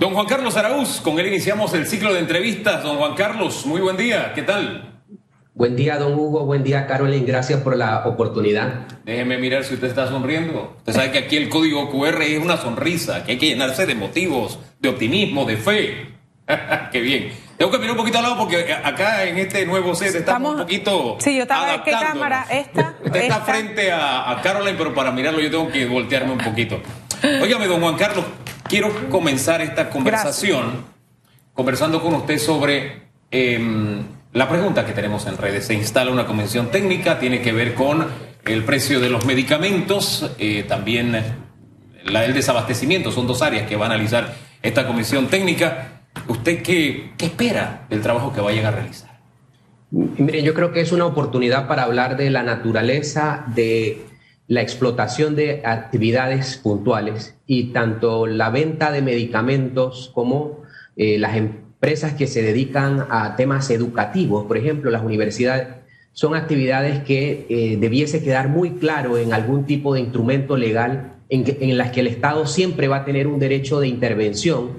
Don Juan Carlos Araúz, con él iniciamos el ciclo de entrevistas. Don Juan Carlos, muy buen día, ¿qué tal? Buen día, don Hugo. Buen día, Carolyn. Gracias por la oportunidad. Déjeme mirar si usted está sonriendo. Usted sabe que aquí el código QR es una sonrisa, que hay que llenarse de motivos, de optimismo, de fe. Qué bien. Tengo que mirar un poquito al lado porque acá en este nuevo set estamos, un poquito. Sí, yo estaba. ¿en ¿Qué cámara? ¿Esta? Usted está frente a, a Caroline, pero para mirarlo yo tengo que voltearme un poquito. Óigame, don Juan Carlos, quiero comenzar esta conversación conversando con usted sobre. Em, la pregunta que tenemos en redes, se instala una convención técnica, tiene que ver con el precio de los medicamentos, eh, también la del desabastecimiento, son dos áreas que va a analizar esta comisión técnica. ¿Usted qué, qué espera del trabajo que vayan a realizar? Mire, yo creo que es una oportunidad para hablar de la naturaleza de la explotación de actividades puntuales y tanto la venta de medicamentos como eh, las empresas que se dedican a temas educativos, por ejemplo, las universidades, son actividades que eh, debiese quedar muy claro en algún tipo de instrumento legal en, en las que el Estado siempre va a tener un derecho de intervención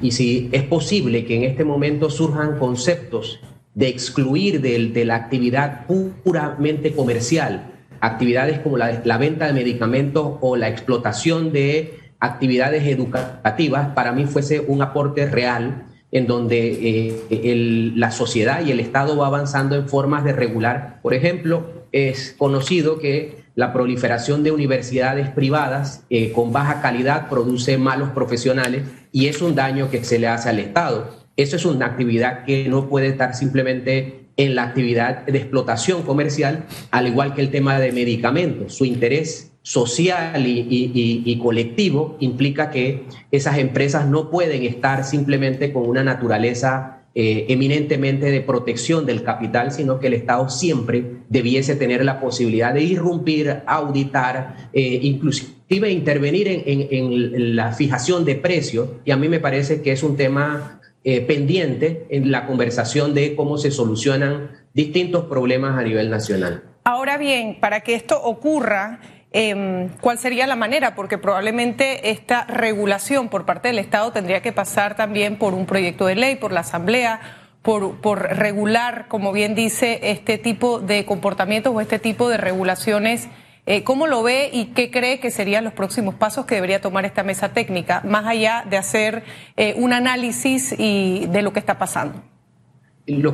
y si es posible que en este momento surjan conceptos de excluir de, de la actividad puramente comercial, actividades como la, venta de medicamentos o la explotación de actividades educativas, para mí fuese un aporte real en donde eh, la sociedad y el Estado va avanzando en formas de regular. Por ejemplo, es conocido que la proliferación de universidades privadas eh, con baja calidad produce malos profesionales y es un daño que se le hace al Estado. Eso es una actividad que no puede estar simplemente en la actividad de explotación comercial, al igual que el tema de medicamentos. Su interés social y, colectivo implica que esas empresas no pueden estar simplemente con una naturaleza eh, eminentemente de protección del capital, sino que el Estado siempre debiese tener la posibilidad de irrumpir, auditar, eh, inclusive intervenir en, la fijación de precios. Y a mí me parece que es un tema eh, pendiente en la conversación de cómo se solucionan distintos problemas a nivel nacional. Ahora bien, para que esto ocurra, Em, ¿cuál sería la manera? Porque probablemente esta regulación por parte del Estado tendría que pasar también por un proyecto de ley, por la Asamblea, por, por regular, como bien dice, este tipo de comportamientos o este tipo de regulaciones. Eh, ¿Cómo lo ve y qué cree que serían los próximos pasos que debería tomar esta mesa técnica, más allá de hacer eh, un análisis y de lo que está pasando?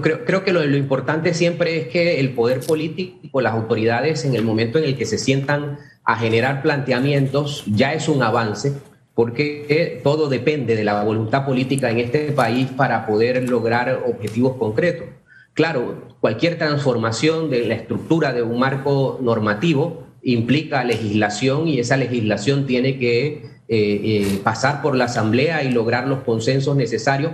creo, que lo, lo, importante siempre es que el poder político, las autoridades, en el momento en el que se sientan a generar planteamientos, ya es un avance, porque todo depende de la voluntad política en este país para poder lograr objetivos concretos. Claro, cualquier transformación de la estructura de un marco normativo implica legislación y esa legislación tiene que eh, eh, pasar por la Asamblea y lograr los consensos necesarios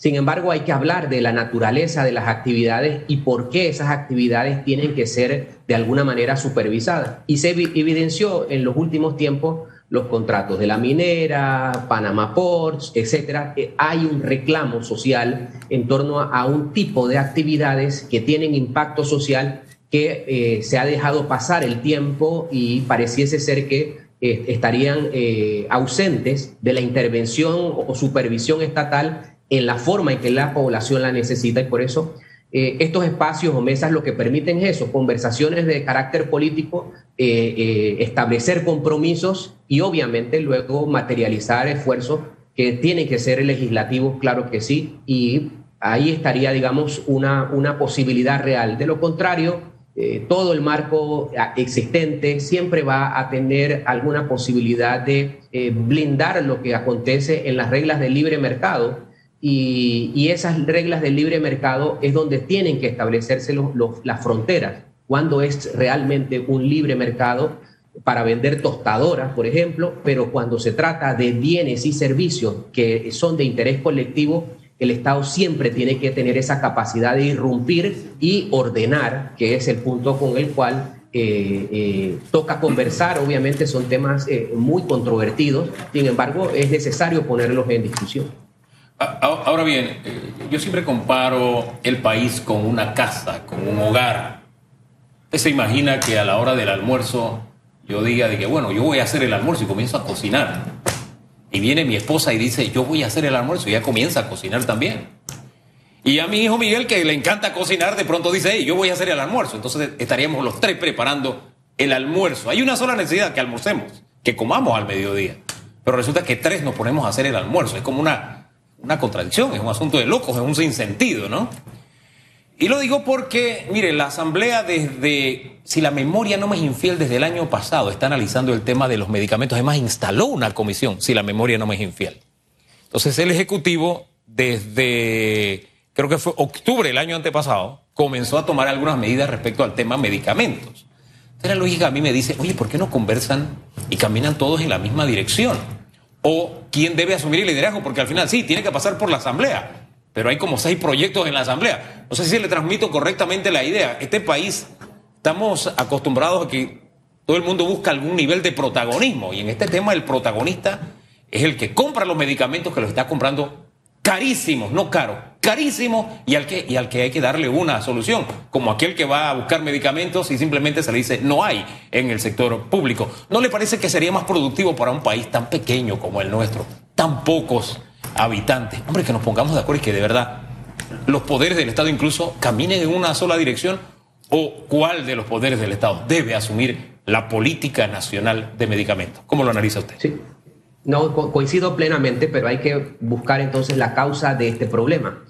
sin embargo, hay que hablar de la naturaleza de las actividades y por qué esas actividades tienen que ser de alguna manera supervisadas. Y se evidenció en los últimos tiempos los contratos de la minera, Panama Ports, etcétera. Hay un reclamo social en torno a un tipo de actividades que tienen impacto social que eh, se ha dejado pasar el tiempo y pareciese ser que eh, estarían eh, ausentes de la intervención o supervisión estatal en la forma en que la población la necesita y por eso estos espacios o mesas lo que permiten es eso, conversaciones de carácter político, establecer compromisos y obviamente luego materializar esfuerzos que tienen que ser legislativos, claro que sí, y ahí estaría, digamos, una, una posibilidad real. De lo contrario, todo el marco existente siempre va a tener alguna posibilidad de blindar lo que acontece en las reglas del libre mercado y, esas reglas del libre mercado es donde tienen que establecerse las fronteras. Cuando es realmente un libre mercado para vender tostadoras, por ejemplo, pero cuando se trata de bienes y servicios que son de interés colectivo, el Estado siempre tiene que tener esa capacidad de irrumpir y ordenar, que es el punto con el cual eh, eh, toca conversar. Obviamente son temas eh, muy controvertidos, sin embargo es necesario ponerlos en discusión. Ahora bien, yo siempre comparo el país con una casa, con un hogar. Se imagina que a la hora del almuerzo yo diga de que, bueno, yo voy a hacer el almuerzo y comienzo a cocinar. Y viene mi esposa y dice, yo voy a hacer el almuerzo. Y ella comienza a cocinar también. Y a mi hijo Miguel, que le encanta cocinar, de pronto dice, hey, yo voy a hacer el almuerzo. Entonces estaríamos los tres preparando el almuerzo. Hay una sola necesidad, que almorcemos, que comamos al mediodía. Pero resulta que tres nos ponemos a hacer el almuerzo. Es como una, una contradicción, es un asunto de locos, es un sinsentido, ¿no? Y lo digo porque, mire, la Asamblea desde, si la memoria no me es infiel, desde el año pasado está analizando el tema de los medicamentos. Además, instaló una comisión, si la memoria no me es infiel. Entonces, el Ejecutivo, desde, creo que fue octubre del año antepasado, comenzó a tomar algunas medidas respecto al tema medicamentos. Entonces, la lógica a mí me dice, oye, ¿por qué no conversan y caminan todos en la misma dirección? O quién debe asumir el liderazgo, porque al final sí, tiene que pasar por la Asamblea pero hay como seis proyectos en la Asamblea. No sé si le transmito correctamente la idea. Este país estamos acostumbrados a que todo el mundo busca algún nivel de protagonismo y en este tema el protagonista es el que compra los medicamentos que los está comprando carísimos, no caros, carísimos y al que y al que hay que darle una solución, como aquel que va a buscar medicamentos y simplemente se le dice no hay en el sector público. ¿No le parece que sería más productivo para un país tan pequeño como el nuestro, tan pocos habitantes. Hombre, que nos pongamos de acuerdo y que de verdad los poderes del Estado incluso caminen en una sola dirección o cuál de los poderes del Estado debe asumir la política nacional de medicamentos. ¿Cómo lo analiza usted? Sí. No, coincido plenamente, pero hay que buscar entonces la causa de este problema.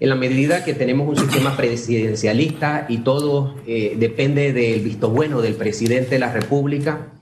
En la medida que tenemos un sistema presidencialista y todo eh, depende del visto bueno del presidente de la República,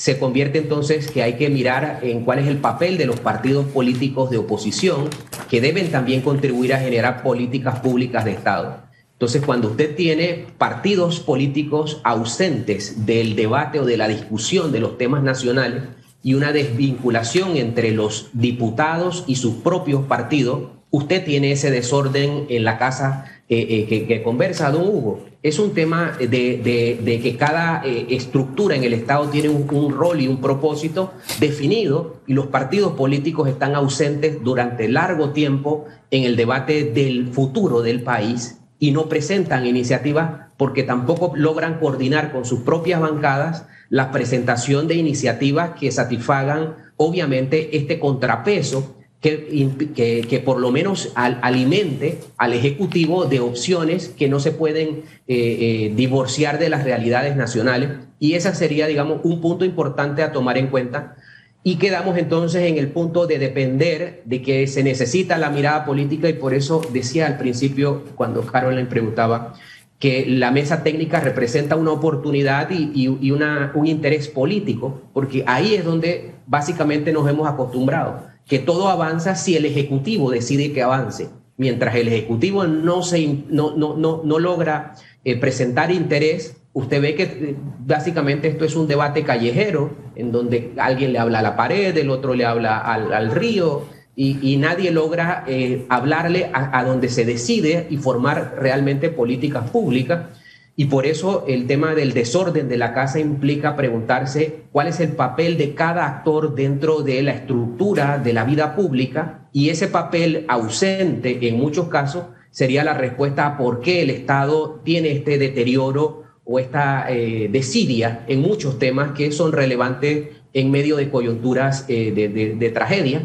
se convierte entonces que hay que mirar en cuál es el papel de los partidos políticos de oposición que deben también contribuir a generar políticas públicas de Estado. Entonces, cuando usted tiene partidos políticos ausentes del debate o de la discusión de los temas nacionales y una desvinculación entre los diputados y sus propios partidos, usted tiene ese desorden en la casa eh, eh, que, conversa don Hugo. Es un tema de, que cada eh, estructura en el Estado tiene un, rol y un propósito definido y los partidos políticos están ausentes durante largo tiempo en el debate del futuro del país y no presentan iniciativas porque tampoco logran coordinar con sus propias bancadas la presentación de iniciativas que satisfagan obviamente este contrapeso que, que, por lo menos alimente al Ejecutivo de opciones que no se pueden eh, eh, divorciar de las realidades nacionales. Y ese sería, digamos, un punto importante a tomar en cuenta. Y quedamos entonces en el punto de depender de que se necesita la mirada política y por eso decía al principio, cuando Carolyn preguntaba, que la mesa técnica representa una oportunidad y, y una, un interés político, porque ahí es donde básicamente nos hemos acostumbrado que todo avanza si el Ejecutivo decide que avance. Mientras el Ejecutivo no, se, no, no, no, logra eh, presentar interés, usted ve que eh, básicamente esto es un debate callejero, en donde alguien le habla a la pared, el otro le habla al, río, y, nadie logra eh, hablarle a, a donde se decide y formar realmente políticas públicas. Y por eso el tema del desorden de la casa implica preguntarse cuál es el papel de cada actor dentro de la estructura de la vida pública. Y ese papel ausente en muchos casos sería la respuesta a por qué el Estado tiene este deterioro o esta eh, desidia en muchos temas que son relevantes en medio de coyunturas eh, de tragedia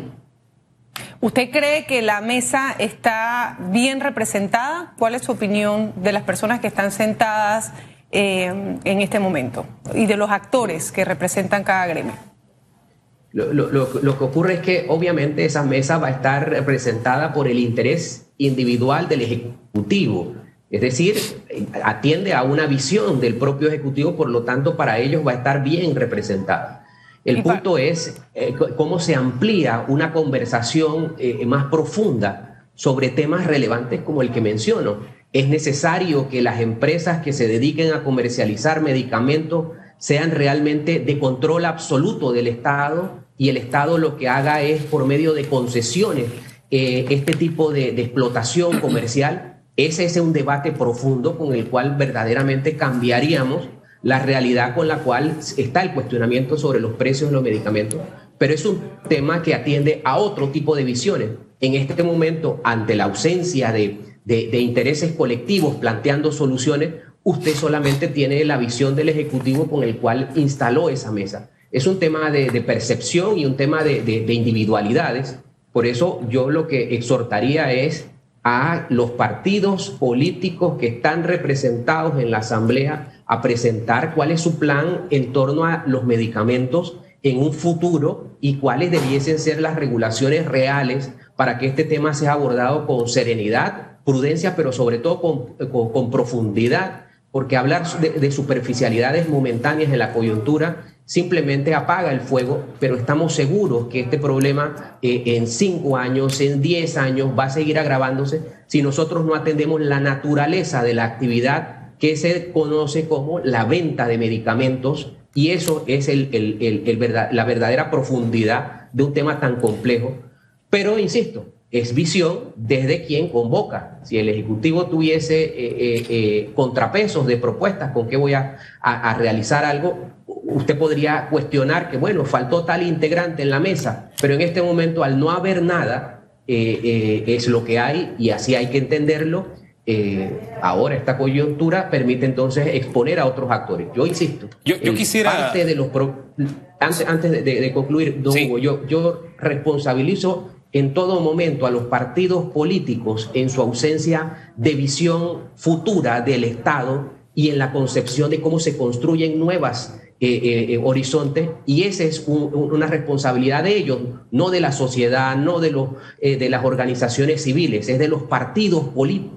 ¿Usted cree que la mesa está bien representada? ¿Cuál es su opinión de las personas que están sentadas eh, en este momento y de los actores que representan cada gremio? Lo, que ocurre es que obviamente esa mesa va a estar representada por el interés individual del Ejecutivo. Es decir, atiende a una visión del propio Ejecutivo, por lo tanto para ellos va a estar bien representada. El punto es eh, cómo se amplía una conversación eh, más profunda sobre temas relevantes como el que menciono. Es necesario que las empresas que se dediquen a comercializar medicamentos sean realmente de control absoluto del Estado y el Estado lo que haga es por medio de concesiones eh, este tipo de, de explotación comercial. Ese es un debate profundo con el cual verdaderamente cambiaríamos la realidad con la cual está el cuestionamiento sobre los precios de los medicamentos, pero es un tema que atiende a otro tipo de visiones. En este momento, ante la ausencia de, intereses colectivos planteando soluciones, usted solamente tiene la visión del Ejecutivo con el cual instaló esa mesa. es un tema de, percepción y un tema de individualidades. Por eso yo lo que exhortaría es a los partidos políticos que están representados en la Asamblea a presentar cuál es su plan en torno a los medicamentos en un futuro y cuáles debiesen ser las regulaciones reales para que este tema sea abordado con serenidad, prudencia, pero sobre todo con, con, profundidad, porque hablar de, superficialidades momentáneas en la coyuntura simplemente apaga el fuego, pero estamos seguros que este problema eh, en cinco años, en diez años va a seguir agravándose si nosotros no atendemos la naturaleza de la actividad que se conoce como la venta de medicamentos y eso es el, la verdadera profundidad de un tema tan complejo. Pero, insisto, es visión desde quien convoca. Si el Ejecutivo tuviese eh, eh, eh, contrapesos de propuestas con qué voy a, realizar algo, usted podría cuestionar que, bueno, faltó tal integrante en la mesa, pero en este momento, al no haber nada, es lo que hay y así hay que entenderlo eh, ahora esta coyuntura permite entonces exponer a otros actores. Yo insisto. Yo, quisiera. de los antes, antes de, concluir, don Hugo, yo, yo responsabilizo en todo momento a los partidos políticos en su ausencia de visión futura del Estado y en la concepción de cómo se construyen nuevas eh, eh, horizontes y esa es una responsabilidad de ellos, no de la sociedad, no de, los, de las organizaciones civiles, es de los partidos políticos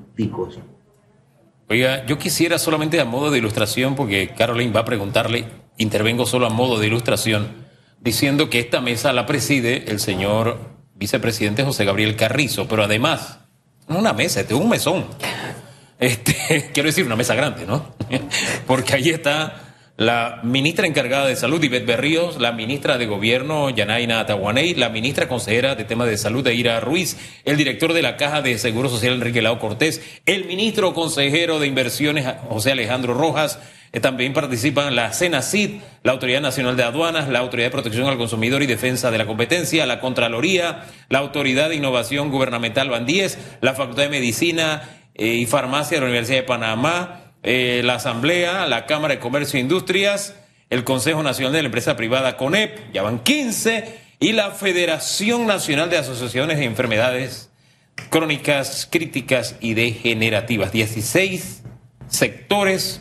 Oiga, yo quisiera solamente a modo de ilustración, porque Caroline va a preguntarle, intervengo solo a modo de ilustración, diciendo que esta mesa la preside el señor vicepresidente José Gabriel Carrizo, pero además, no una mesa, este es un mesón. Este, quiero decir, una mesa grande, ¿no? Porque ahí está la ministra encargada de salud, Ivette Berríos, la ministra de gobierno, Yanaina Atahuaney, la ministra consejera de temas de salud, Ira Ruiz, el director de la Caja de Seguro Social, Enrique Lao Cortés, el ministro consejero de inversiones, José Alejandro Rojas, eh, también participan la CENACID, la Autoridad Nacional de Aduanas, la Autoridad de Protección al Consumidor y Defensa de la Competencia, la Contraloría, la Autoridad de Innovación Gubernamental Bandíes, la Facultad de Medicina eh, y Farmacia de la Universidad de Panamá, eh, la Asamblea, la Cámara de Comercio e Industrias, el Consejo Nacional de la Empresa Privada CONEP, ya van 15, y la Federación Nacional de Asociaciones de Enfermedades Crónicas, Críticas y Degenerativas. 16 sectores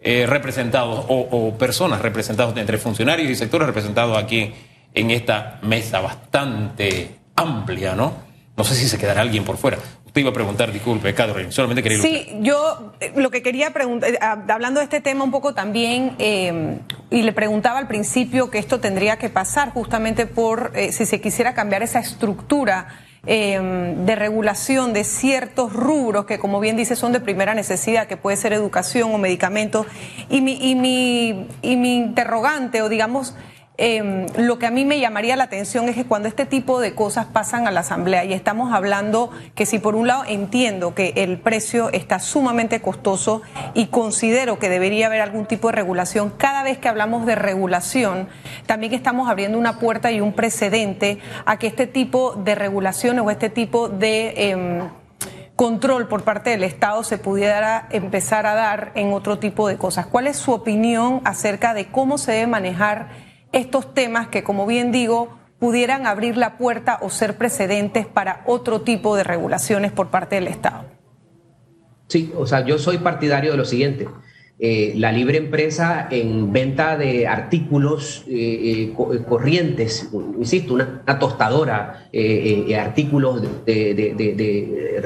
eh, representados o, personas representados entre funcionarios y sectores representados aquí en esta mesa bastante amplia, ¿no? No sé si se quedará alguien por fuera. Te iba a preguntar, disculpe, Catherine, solamente quería... Sí, yo eh, lo que quería preguntar, eh, hablando de este tema un poco también, eh, y le preguntaba al principio que esto tendría que pasar justamente por si se quisiera cambiar esa estructura de regulación de ciertos rubros que, como bien dice, son de primera necesidad, que puede ser educación o medicamentos. Y mi, y mi, y mi interrogante, o digamos, Em, lo que a mí me llamaría la atención es que cuando este tipo de cosas pasan a la Asamblea y estamos hablando que si por un lado entiendo que el precio está sumamente costoso y considero que debería haber algún tipo de regulación, cada vez que hablamos de regulación, también estamos abriendo una puerta y un precedente a que este tipo de regulaciones o este tipo de... Em, control por parte del Estado se pudiera empezar a dar en otro tipo de cosas. ¿Cuál es su opinión acerca de cómo se debe manejar estos temas que, como bien digo, pudieran abrir la puerta o ser precedentes para otro tipo de regulaciones por parte del Estado. Sí, o sea, yo soy partidario de lo siguiente. Eh, la libre empresa en venta de artículos eh, eh, corrientes, insisto, una, tostadora, artículos de, de,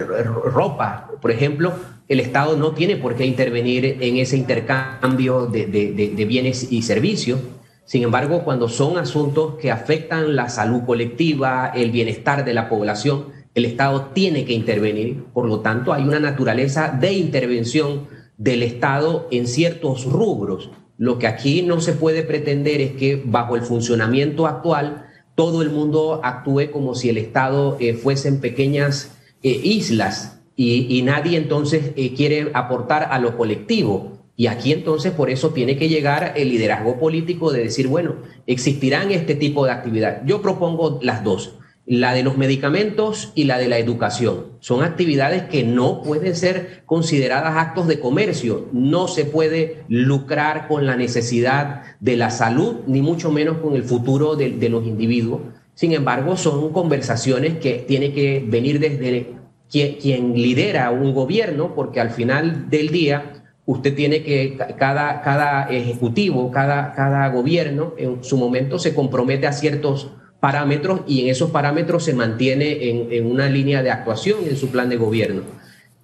ropa, por ejemplo, el Estado no tiene por qué intervenir en ese intercambio de, bienes y servicios. Sin embargo, cuando son asuntos que afectan la salud colectiva, el bienestar de la población, el Estado tiene que intervenir. Por lo tanto, hay una naturaleza de intervención del Estado en ciertos rubros. Lo que aquí no se puede pretender es que bajo el funcionamiento actual todo el mundo actúe como si el Estado eh, fuesen pequeñas eh, islas y, nadie entonces eh, quiere aportar a lo colectivo. Y aquí entonces por eso tiene que llegar el liderazgo político de decir, bueno, existirán este tipo de actividad. Yo propongo las dos. la de los medicamentos y la de la educación. Son actividades que no pueden ser consideradas actos de comercio. No se puede lucrar con la necesidad de la salud, ni mucho menos con el futuro de, los individuos. Sin embargo, son conversaciones que tienen que venir desde quien, lidera un gobierno, porque al final del día usted tiene que, cada, cada ejecutivo, cada, cada gobierno en su momento se compromete a ciertos parámetros y en esos parámetros se mantiene en, una línea de actuación en su plan de gobierno.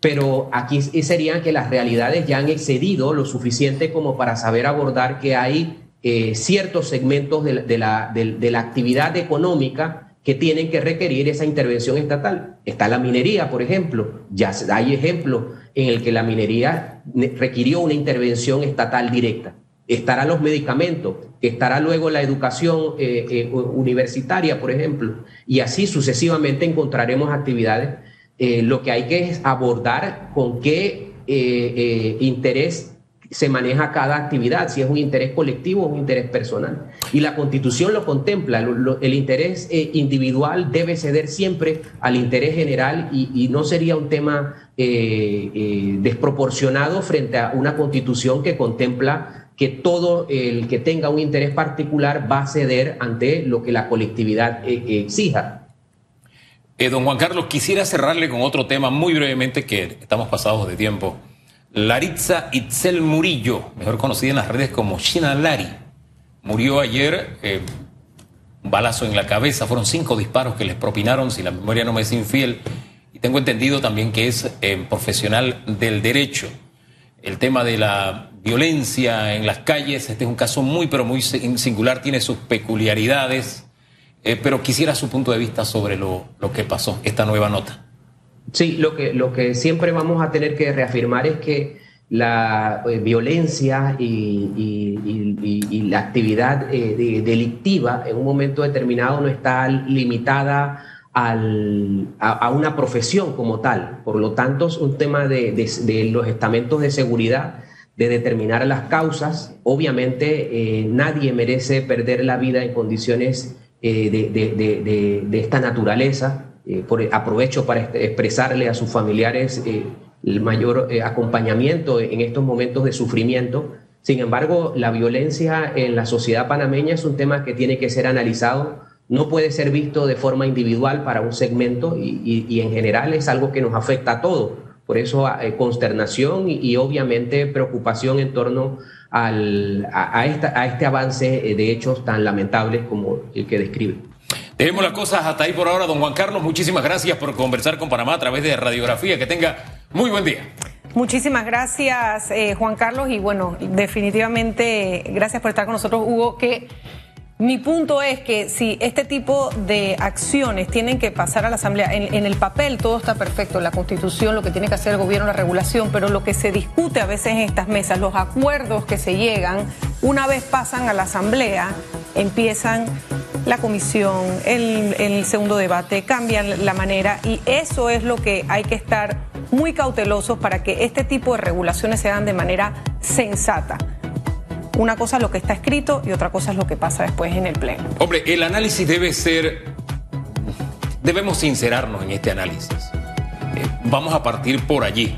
Pero aquí serían que las realidades ya han excedido lo suficiente como para saber abordar que hay eh, ciertos segmentos de, la, de la actividad económica que tienen que requerir esa intervención estatal. Está la minería, por ejemplo. Ya hay ejemplos en el que la minería requirió una intervención estatal directa estarán los medicamentos, estará luego la educación eh, eh, universitaria, por ejemplo, y así sucesivamente encontraremos actividades. Eh, lo que hay que es abordar con qué interés se maneja cada actividad, si es un interés colectivo o un interés personal. Y la constitución lo contempla, el interés individual debe ceder siempre al interés general y, y no sería un tema desproporcionado frente a una constitución que contempla que todo el que tenga un interés particular va a ceder ante lo que la colectividad eh, eh, exija. Eh, don Juan Carlos, quisiera cerrarle con otro tema muy brevemente que estamos pasados de tiempo. Laritza Itzel Murillo, mejor conocida en las redes como China Lari, murió ayer, un balazo en la cabeza, fueron cinco disparos que les propinaron, si la memoria no me es infiel, tengo entendido también que es profesional del derecho. El tema de la violencia en las calles. Este es un caso muy, pero muy singular, tiene sus peculiaridades, eh, pero quisiera su punto de vista sobre lo, que pasó, esta nueva nota. Sí, lo que, lo que siempre vamos a tener que reafirmar es que la eh, violencia y, la actividad eh, delictiva en un momento determinado no está limitada a, una profesión como tal. Por lo tanto, es un tema de, de los estamentos de seguridad de determinar las causas. Obviamente eh, nadie merece perder la vida en condiciones eh, de, esta naturaleza. Eh, por, aprovecho para expresarle a sus familiares el mayor acompañamiento en estos momentos de sufrimiento. Sin embargo, la violencia en la sociedad panameña es un tema que tiene que ser analizado. No puede ser visto de forma individual para un segmento y, y en general es algo que nos afecta a todos por eso eh, consternación y, obviamente preocupación en torno al, a, esta, a, este avance eh, de hechos tan lamentables como el que describe. Dejemos las cosas hasta ahí por ahora, don Juan Carlos. Muchísimas gracias por conversar con Panamá a través de radiografía. Que tenga muy buen día. Muchísimas gracias, eh, Juan Carlos. Y bueno, definitivamente, gracias por estar con nosotros, Hugo. Que mi punto es que si este tipo de acciones tienen que pasar a la Asamblea, en, el papel todo está perfecto, la Constitución, lo que tiene que hacer el gobierno, la regulación, pero lo que se discute a veces en estas mesas, los acuerdos que se llegan, una vez pasan a la Asamblea, empiezan la comisión, el, el segundo debate, cambian la manera y eso es lo que hay que estar muy cautelosos para que este tipo de regulaciones se hagan de manera sensata. Una cosa es lo que está escrito y otra cosa es lo que pasa después en el pleno. Hombre, el análisis debe ser, debemos sincerarnos en este análisis. Eh, vamos a partir por allí.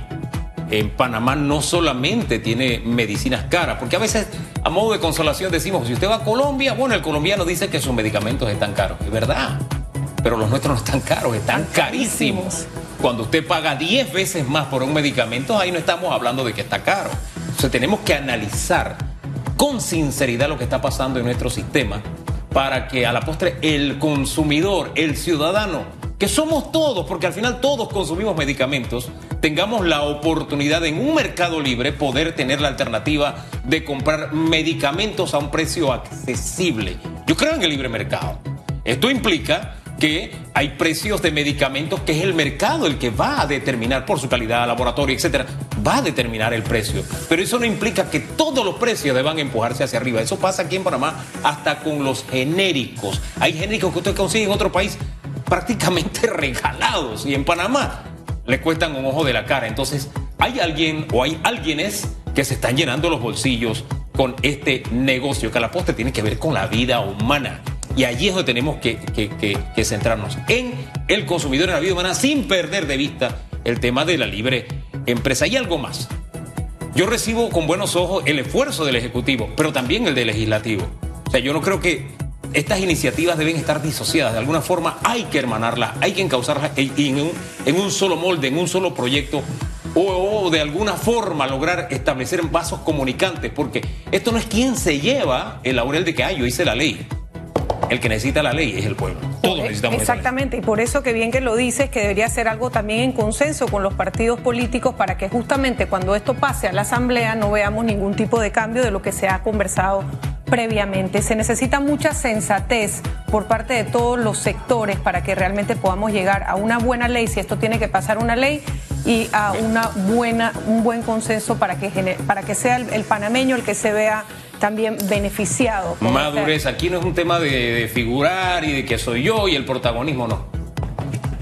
En Panamá no solamente tiene medicinas caras, porque a veces a modo de consolación decimos, si usted va a Colombia, bueno, el colombiano dice que sus medicamentos están caros. Es verdad, pero los nuestros no están caros, están carísimos. Cuando usted paga 10 veces más por un medicamento, ahí no estamos hablando de que está caro. Entonces tenemos que analizar con sinceridad lo que está pasando en nuestro sistema para que a la postre el consumidor, el ciudadano, que somos todos, porque al final todos consumimos medicamentos, tengamos la oportunidad en un mercado libre poder tener la alternativa de comprar medicamentos a un precio accesible. Yo creo en el libre mercado. Esto implica que hay precios de medicamentos que es el mercado el que va a determinar por su calidad, laboratorio, etcétera, va a determinar el precio. Pero eso no implica que todos los precios deban empujarse hacia arriba. Eso pasa aquí en Panamá hasta con los genéricos. Hay genéricos que usted consigue en otro país prácticamente regalados y en Panamá le cuestan un ojo de la cara. Entonces, hay alguien o hay alguienes que se están llenando los bolsillos con este negocio que a la postre tiene que ver con la vida humana Y allí es donde tenemos que, centrarnos en el consumidor en la vida humana sin perder de vista el tema de la libre empresa. Y algo más. Yo recibo con buenos ojos el esfuerzo del Ejecutivo, pero también el del Legislativo. O sea, yo no creo que estas iniciativas deben estar disociadas. De alguna forma hay que hermanarlas, hay que encauzarlas en un, solo molde, en un solo proyecto, o, de alguna forma lograr establecer vasos comunicantes, porque esto no es quien se lleva el laurel de que hay, yo hice la ley. El que necesita la ley es el pueblo. Todos necesitamos Exactamente, y por eso que bien que lo dices, que debería ser algo también en consenso con los partidos políticos para que justamente cuando esto pase a la Asamblea no veamos ningún tipo de cambio de lo que se ha conversado previamente. Se necesita mucha sensatez por parte de todos los sectores para que realmente podamos llegar a una buena ley, si esto tiene que pasar una ley, y a una buena, un buen consenso para que, para que sea el, panameño el que se vea también beneficiado. Madurez, aquí no es un tema de, figurar y de que soy yo y el protagonismo, no.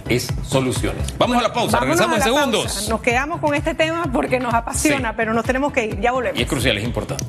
Es soluciones. Vamos a la pausa, regresamos en segundos. Nos quedamos con este tema porque nos apasiona, pero nos tenemos que ir, ya volvemos. Y es crucial, es importante.